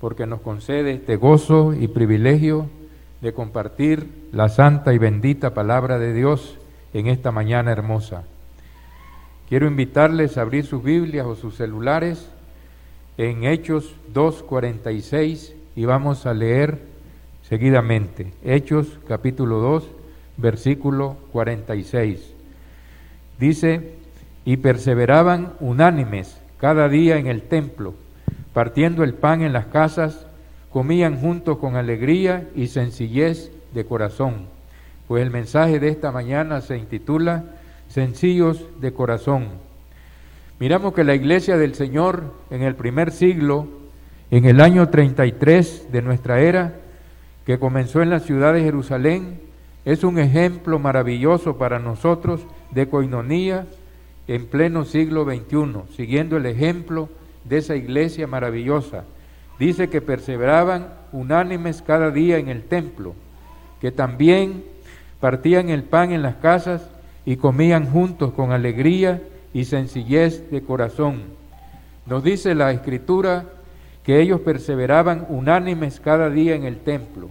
porque nos concede este gozo y privilegio de compartir la santa y bendita palabra de Dios en esta mañana hermosa. Quiero invitarles a abrir sus Biblias o sus celulares en Hechos 2.46 y vamos a leer seguidamente. Hechos capítulo 2, versículo 46. Dice, y perseveraban unánimes cada día en el templo, partiendo el pan en las casas, comían juntos con alegría y sencillez de corazón. Pues el mensaje de esta mañana se intitula Sencillos de corazón. Miramos que la iglesia del Señor en el primer siglo, en el año 33 de nuestra era, que comenzó en la ciudad de Jerusalén, es un ejemplo maravilloso para nosotros de coinonía en pleno siglo XXI, siguiendo el ejemplo de esa iglesia maravillosa. Dice que perseveraban unánimes cada día en el templo, que también partían el pan en las casas y comían juntos con alegría y sencillez de corazón. Nos dice la escritura que ellos perseveraban unánimes cada día en el templo.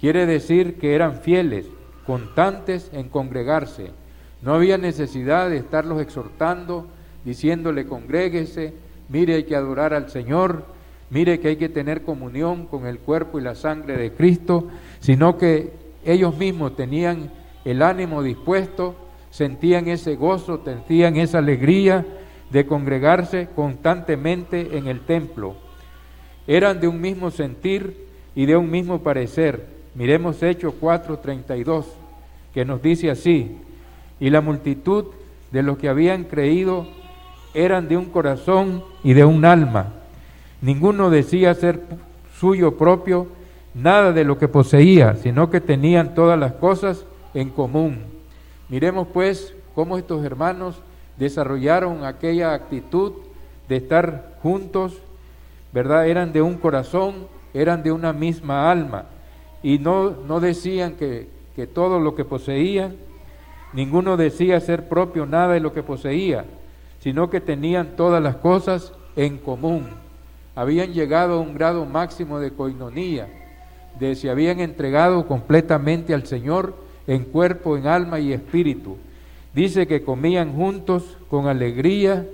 Quiere decir que eran fieles, constantes en congregarse. No había necesidad de estarlos exhortando, diciéndole congréguese, mire hay que adorar al Señor, mire que hay que tener comunión con el cuerpo y la sangre de Cristo, sino que ellos mismos tenían el ánimo dispuesto, sentían ese gozo, sentían esa alegría de congregarse constantemente en el templo. Eran de un mismo sentir y de un mismo parecer Miremos Hechos 4:32, que nos dice así, y la multitud de los que habían creído eran de un corazón y de un alma. Ninguno decía ser suyo propio nada de lo que poseía, sino que tenían todas las cosas en común. Miremos pues cómo estos hermanos desarrollaron aquella actitud de estar juntos, ¿verdad? Eran de un corazón, eran de una misma alma y no, no decían que, que todo lo que poseían, ninguno decía ser propio nada de lo que poseía, sino que tenían todas las cosas en común. Habían llegado a un grado máximo de coinonía, de se habían entregado completamente al Señor en cuerpo, en alma y espíritu. Dice que comían juntos con alegría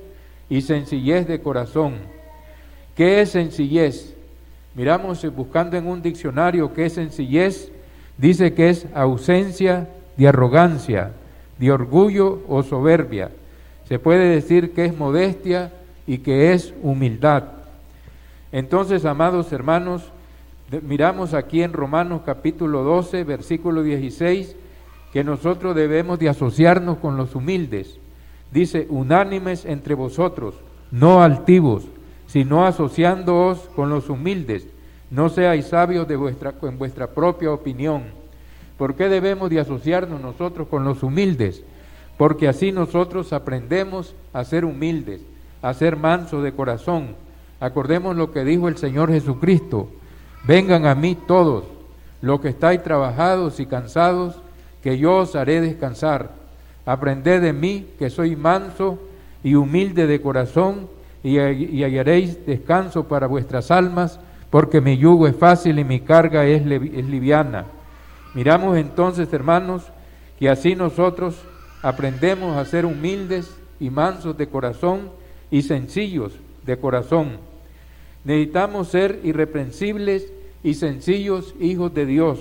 y sencillez de corazón. ¿Qué es sencillez? Miramos eh, buscando en un diccionario qué es sencillez, dice que es ausencia de arrogancia, de orgullo o soberbia. Se puede decir que es modestia y que es humildad. Entonces, amados hermanos, miramos aquí en Romanos capítulo 12, versículo 16, que nosotros debemos de asociarnos con los humildes. Dice, unánimes entre vosotros, no altivos, sino asociándoos con los humildes. No seáis sabios de vuestra, en vuestra propia opinión. ¿Por qué debemos de asociarnos nosotros con los humildes? Porque así nosotros aprendemos a ser humildes, a ser mansos de corazón. Acordemos lo que dijo el Señor Jesucristo. Vengan a mí todos, los que estáis trabajados y cansados, que yo os haré descansar. Aprended de mí, que soy manso y humilde de corazón, y, hallaréis descanso para vuestras almas, porque mi yugo es fácil y mi carga es, es liviana. Miramos entonces, hermanos, que así nosotros aprendemos a ser humildes y mansos de corazón y sencillos de corazón. Necesitamos ser irreprensibles y sencillos hijos de Dios.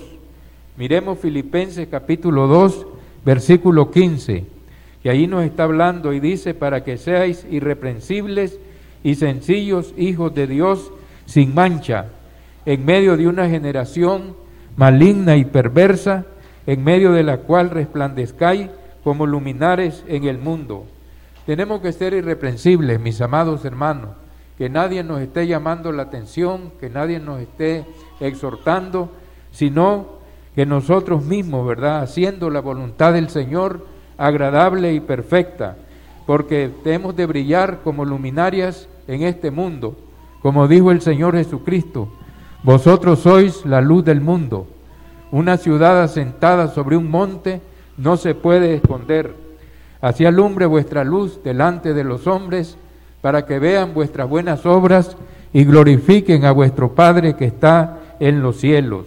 Miremos Filipenses capítulo 2, versículo 15, que ahí nos está hablando y dice, para que seáis irreprensibles y sencillos hijos de Dios sin mancha, en medio de una generación maligna y perversa, en medio de la cual resplandezcáis como luminares en el mundo. Tenemos que ser irreprensibles, mis amados hermanos, que nadie nos esté llamando la atención, que nadie nos esté exhortando, sino que nosotros mismos, ¿verdad? Haciendo la voluntad del Señor agradable y perfecta, porque tenemos de brillar como luminarias en este mundo. Como dijo el Señor Jesucristo, vosotros sois la luz del mundo. Una ciudad asentada sobre un monte no se puede esconder. Así alumbre vuestra luz delante de los hombres, para que vean vuestras buenas obras y glorifiquen a vuestro Padre que está en los cielos.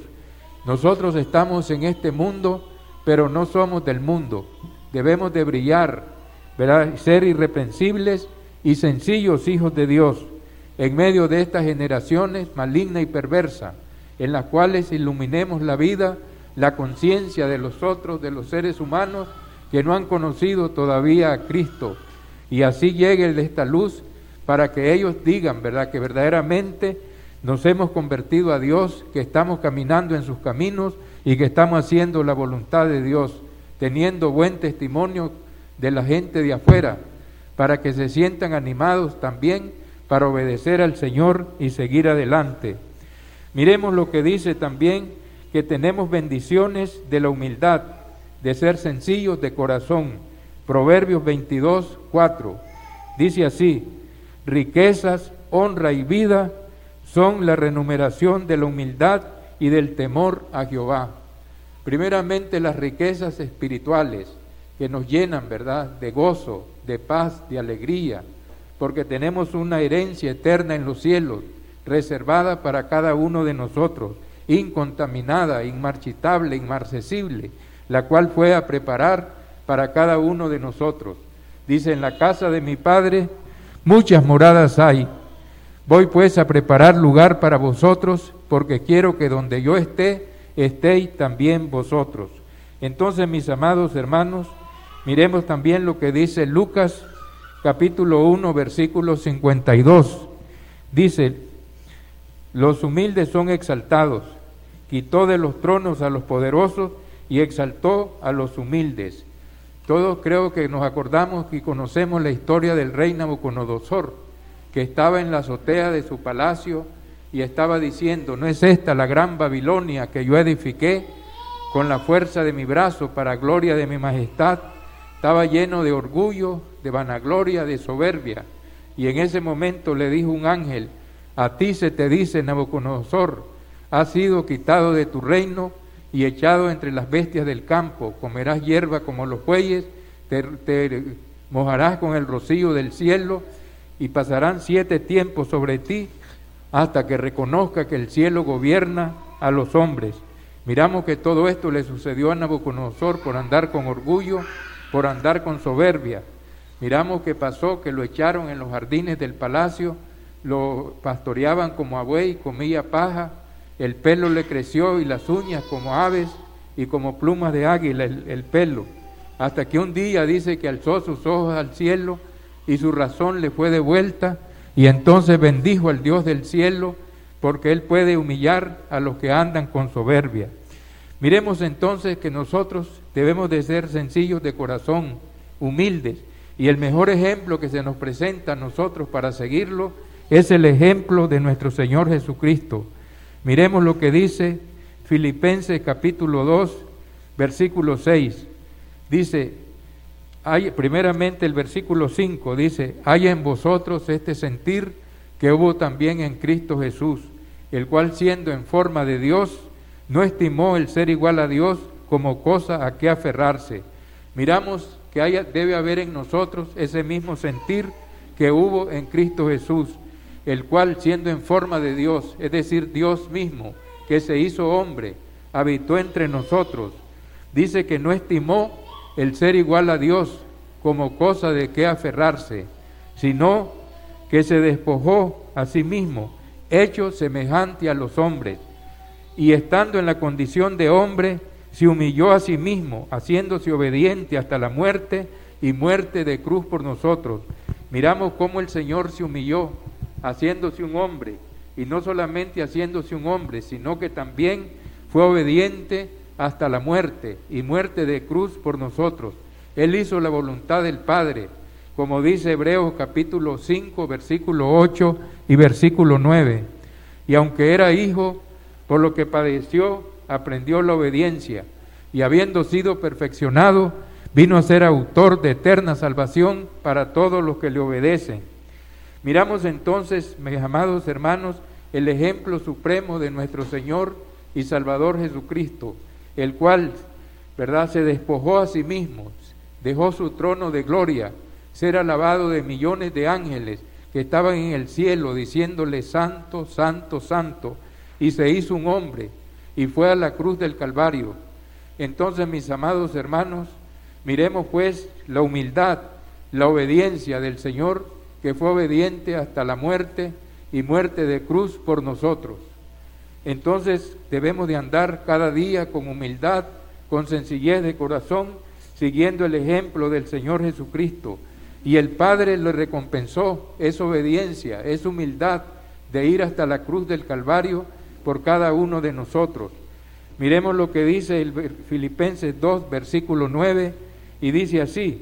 Nosotros estamos en este mundo, pero no somos del mundo. Debemos de brillar, ser irreprensibles y sencillos hijos de Dios en medio de estas generaciones maligna y perversa, en las cuales iluminemos la vida, la conciencia de los otros, de los seres humanos que no han conocido todavía a Cristo, y así llegue esta luz para que ellos digan, ¿verdad?, que verdaderamente nos hemos convertido a Dios, que estamos caminando en sus caminos y que estamos haciendo la voluntad de Dios, teniendo buen testimonio de la gente de afuera, para que se sientan animados también para obedecer al Señor y seguir adelante. Miremos lo que dice también, que tenemos bendiciones de la humildad, de ser sencillos de corazón. Proverbios 22, 4. Dice así, riquezas, honra y vida son la renumeración de la humildad y del temor a Jehová. Primeramente las riquezas espirituales que nos llenan, ¿verdad?, de gozo, de paz, de alegría, porque tenemos una herencia eterna en los cielos, reservada para cada uno de nosotros, incontaminada, inmarchitable, inmarcesible, la cual fue a preparar para cada uno de nosotros. Dice, en la casa de mi Padre muchas moradas hay. Voy pues a preparar lugar para vosotros, porque quiero que donde yo esté, estéis también vosotros. Entonces, mis amados hermanos, miremos también lo que dice Lucas capítulo 1, versículo 52. Dice, los humildes son exaltados, quitó de los tronos a los poderosos y exaltó a los humildes. Todos creo que nos acordamos y conocemos la historia del rey Nabucodonosor, que estaba en la azotea de su palacio y estaba diciendo, ¿no es esta la gran Babilonia que yo edifiqué con la fuerza de mi brazo para gloria de mi majestad? Estaba lleno de orgullo, de vanagloria, de soberbia. Y en ese momento le dijo un ángel, a ti se te dice, Nabucodonosor, has sido quitado de tu reino y echado entre las bestias del campo, comerás hierba como los bueyes, te mojarás con el rocío del cielo y pasarán siete tiempos sobre ti hasta que reconozca que el cielo gobierna a los hombres. Miramos que todo esto le sucedió a Nabucodonosor por andar con orgullo, por andar con soberbia. Miramos que pasó, que lo echaron en los jardines del palacio, lo pastoreaban como a buey, comía paja, el pelo le creció y las uñas como aves y como plumas de águila el, pelo, hasta que un día dice que alzó sus ojos al cielo y su razón le fue devuelta y entonces bendijo al Dios del cielo porque Él puede humillar a los que andan con soberbia. Miremos entonces que nosotros debemos de ser sencillos de corazón, humildes, y el mejor ejemplo que se nos presenta a nosotros para seguirlo es el ejemplo de nuestro Señor Jesucristo. Miremos lo que dice Filipenses capítulo 2, versículo 6. Dice, hay, primeramente el versículo 5 dice, hay en vosotros este sentir que hubo también en Cristo Jesús, el cual siendo en forma de Dios, no estimó el ser igual a Dios como cosa a que aferrarse. Miramos debe haber en nosotros ese mismo sentir que hubo en Cristo Jesús, el cual siendo en forma de Dios, es decir, Dios mismo, que se hizo hombre, habitó entre nosotros, dice que no estimó el ser igual a Dios como cosa de que aferrarse, sino que se despojó a sí mismo, hecho semejante a los hombres, y estando en la condición de hombre, se humilló a sí mismo, haciéndose obediente hasta la muerte y muerte de cruz por nosotros. Miramos cómo el Señor se humilló, haciéndose un hombre, y no solamente haciéndose un hombre, sino que también fue obediente hasta la muerte y muerte de cruz por nosotros. Él hizo la voluntad del Padre, como dice Hebreos capítulo 5, versículo 8 y versículo 9. Y aunque era hijo, por lo que padeció, aprendió la obediencia y habiendo sido perfeccionado, vino a ser autor de eterna salvación para todos los que le obedecen. Miramos entonces, mis amados hermanos, el ejemplo supremo de nuestro Señor y Salvador Jesucristo, el cual, ¿verdad?, se despojó a sí mismo, dejó su trono de gloria, ser alabado de millones de ángeles que estaban en el cielo diciéndole santo, santo, santo, y se hizo un hombre y fue a la cruz del Calvario. Entonces, mis amados hermanos, miremos pues la humildad, la obediencia del Señor, que fue obediente hasta la muerte y muerte de cruz por nosotros. Entonces debemos de andar cada día con humildad, con sencillez de corazón, siguiendo el ejemplo del Señor Jesucristo. Y el Padre le recompensó esa obediencia, esa humildad de ir hasta la cruz del Calvario por cada uno de nosotros. Miremos lo que dice el Filipenses 2, versículo 9, y dice así,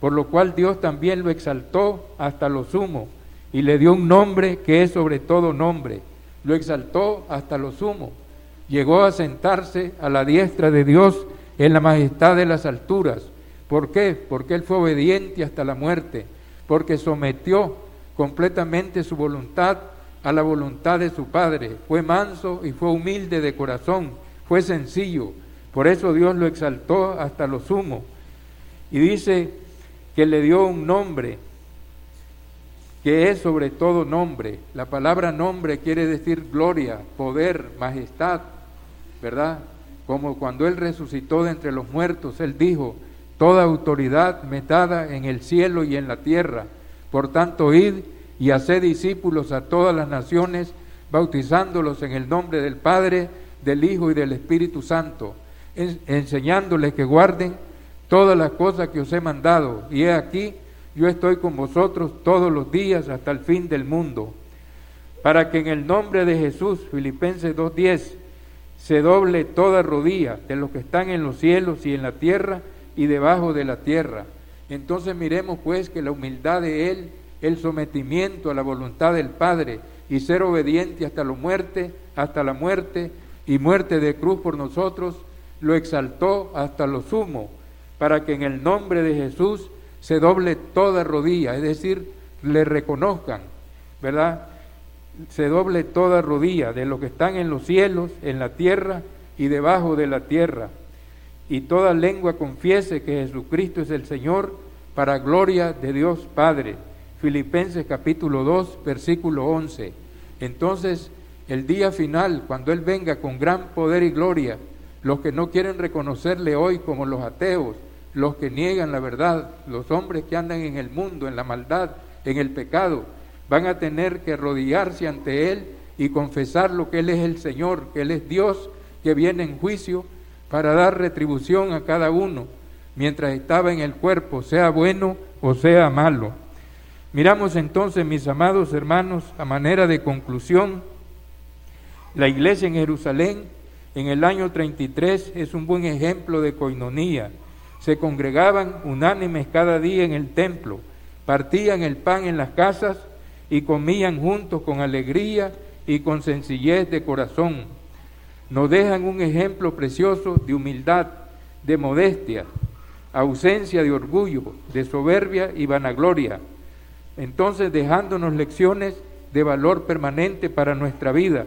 por lo cual Dios también lo exaltó hasta lo sumo y le dio un nombre que es sobre todo nombre. Lo exaltó hasta lo sumo. Llegó a sentarse a la diestra de Dios en la majestad de las alturas. ¿Por qué? Porque Él fue obediente hasta la muerte, porque sometió completamente su voluntad a la voluntad de su Padre. Fue manso y fue humilde de corazón, fue sencillo. Por eso Dios lo exaltó hasta lo sumo. Y dice que le dio un nombre que es sobre todo nombre. La palabra nombre quiere decir gloria, poder, majestad, ¿verdad? Como cuando Él resucitó de entre los muertos, Él dijo, toda autoridad metada en el cielo y en la tierra. Por tanto, id y haced discípulos a todas las naciones, bautizándolos en el nombre del Padre, del Hijo y del Espíritu Santo, enseñándoles que guarden todas las cosas que os he mandado. Y he aquí, yo estoy con vosotros todos los días hasta el fin del mundo, para que en el nombre de Jesús, Filipenses 2.10, se doble toda rodilla de los que están en los cielos y en la tierra y debajo de la tierra. Entonces miremos pues que la humildad de Él, el sometimiento a la voluntad del Padre y ser obediente hasta la muerte, hasta la muerte y muerte de cruz por nosotros, lo exaltó hasta lo sumo, para que en el nombre de Jesús se doble toda rodilla, es decir, le reconozcan, ¿verdad? Se doble toda rodilla de los que están en los cielos, en la tierra y debajo de la tierra. Y toda lengua confiese que Jesucristo es el Señor para gloria de Dios Padre. Filipenses capítulo 2, versículo 11. Entonces, el día final, cuando Él venga con gran poder y gloria, los que no quieren reconocerle hoy como los ateos, los que niegan la verdad, los hombres que andan en el mundo, en la maldad, en el pecado, van a tener que arrodillarse ante Él y confesar lo que Él es el Señor, que Él es Dios que viene en juicio para dar retribución a cada uno mientras estaba en el cuerpo, sea bueno o sea malo. Miramos entonces, mis amados hermanos, a manera de conclusión, la iglesia en Jerusalén en el año 33 es un buen ejemplo de coinonía se congregaban unánimes cada día en el templo, partían el pan en las casas y comían juntos con alegría y con sencillez de corazón. Nos dejan un ejemplo precioso de humildad, de modestia, ausencia de orgullo, de soberbia y vanagloria. Entonces dejándonos lecciones de valor permanente para nuestra vida,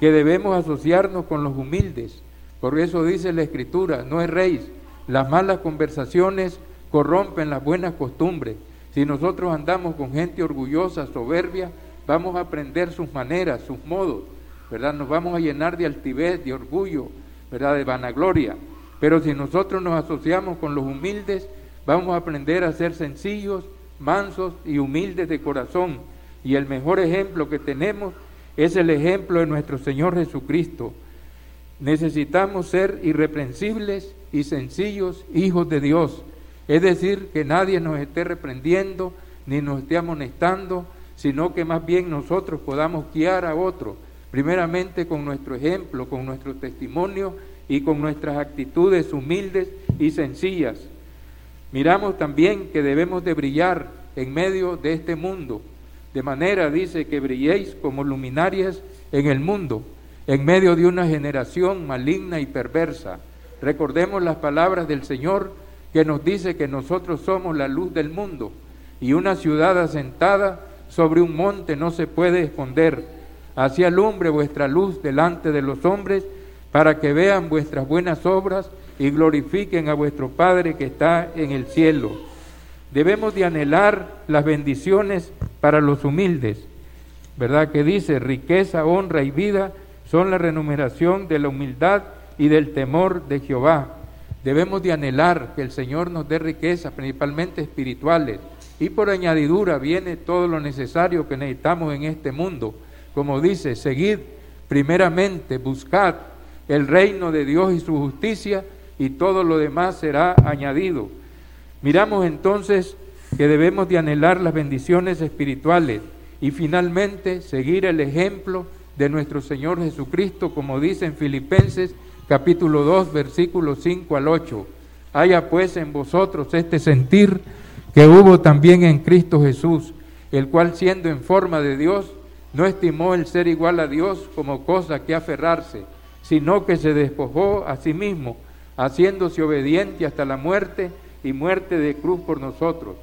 que debemos asociarnos con los humildes. Por eso dice la Escritura, no erréis, las malas conversaciones corrompen las buenas costumbres. Si nosotros andamos con gente orgullosa, soberbia, vamos a aprender sus maneras, sus modos, ¿verdad? Nos vamos a llenar de altivez, de orgullo, ¿verdad? De vanagloria. Pero si nosotros nos asociamos con los humildes, vamos a aprender a ser sencillos, mansos y humildes de corazón. Y el mejor ejemplo que tenemos es el ejemplo de nuestro Señor Jesucristo. Necesitamos ser irreprensibles y sencillos hijos de Dios. Es decir, que nadie nos esté reprendiendo ni nos esté amonestando, sino que más bien nosotros podamos guiar a otros, primeramente con nuestro ejemplo, con nuestro testimonio y con nuestras actitudes humildes y sencillas. Miramos también que debemos de brillar en medio de este mundo, de manera, dice, que brilléis como luminarias en el mundo, en medio de una generación maligna y perversa Recordemos las palabras del Señor que nos dice que nosotros somos la luz del mundo y una ciudad asentada sobre un monte no se puede esconder. Así alumbre vuestra luz delante de los hombres para que vean vuestras buenas obras y glorifiquen a vuestro Padre que está en el cielo. Debemos de anhelar las bendiciones para los humildes, ¿verdad? Que dice, riqueza, honra y vida son la remuneración de la humildad y del temor de Jehová. Debemos de anhelar que el Señor nos dé riquezas, principalmente espirituales, y por añadidura viene todo lo necesario que necesitamos en este mundo. Como dice, seguid primeramente, buscad el reino de Dios y su justicia, y todo lo demás será añadido. Miramos entonces que debemos de anhelar las bendiciones espirituales y finalmente seguir el ejemplo de nuestro Señor Jesucristo, como dice en Filipenses capítulo 2, versículos 5 al 8. Haya pues en vosotros este sentir que hubo también en Cristo Jesús, el cual siendo en forma de Dios, no estimó el ser igual a Dios como cosa que aferrarse, sino que se despojó a sí mismo, haciéndose obediente hasta la muerte y muerte de cruz por nosotros.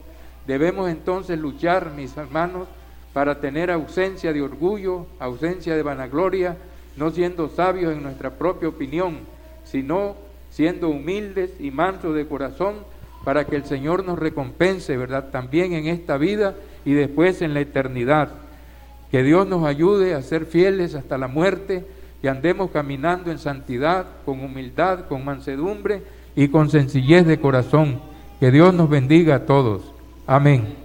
Debemos entonces luchar, mis hermanos, para tener ausencia de orgullo, ausencia de vanagloria, no siendo sabios en nuestra propia opinión, sino siendo humildes y mansos de corazón, para que el Señor nos recompense, ¿verdad? También en esta vida y después en la eternidad. Que Dios nos ayude a ser fieles hasta la muerte y andemos caminando en santidad, con humildad, con mansedumbre y con sencillez de corazón. Que Dios nos bendiga a todos. Amén.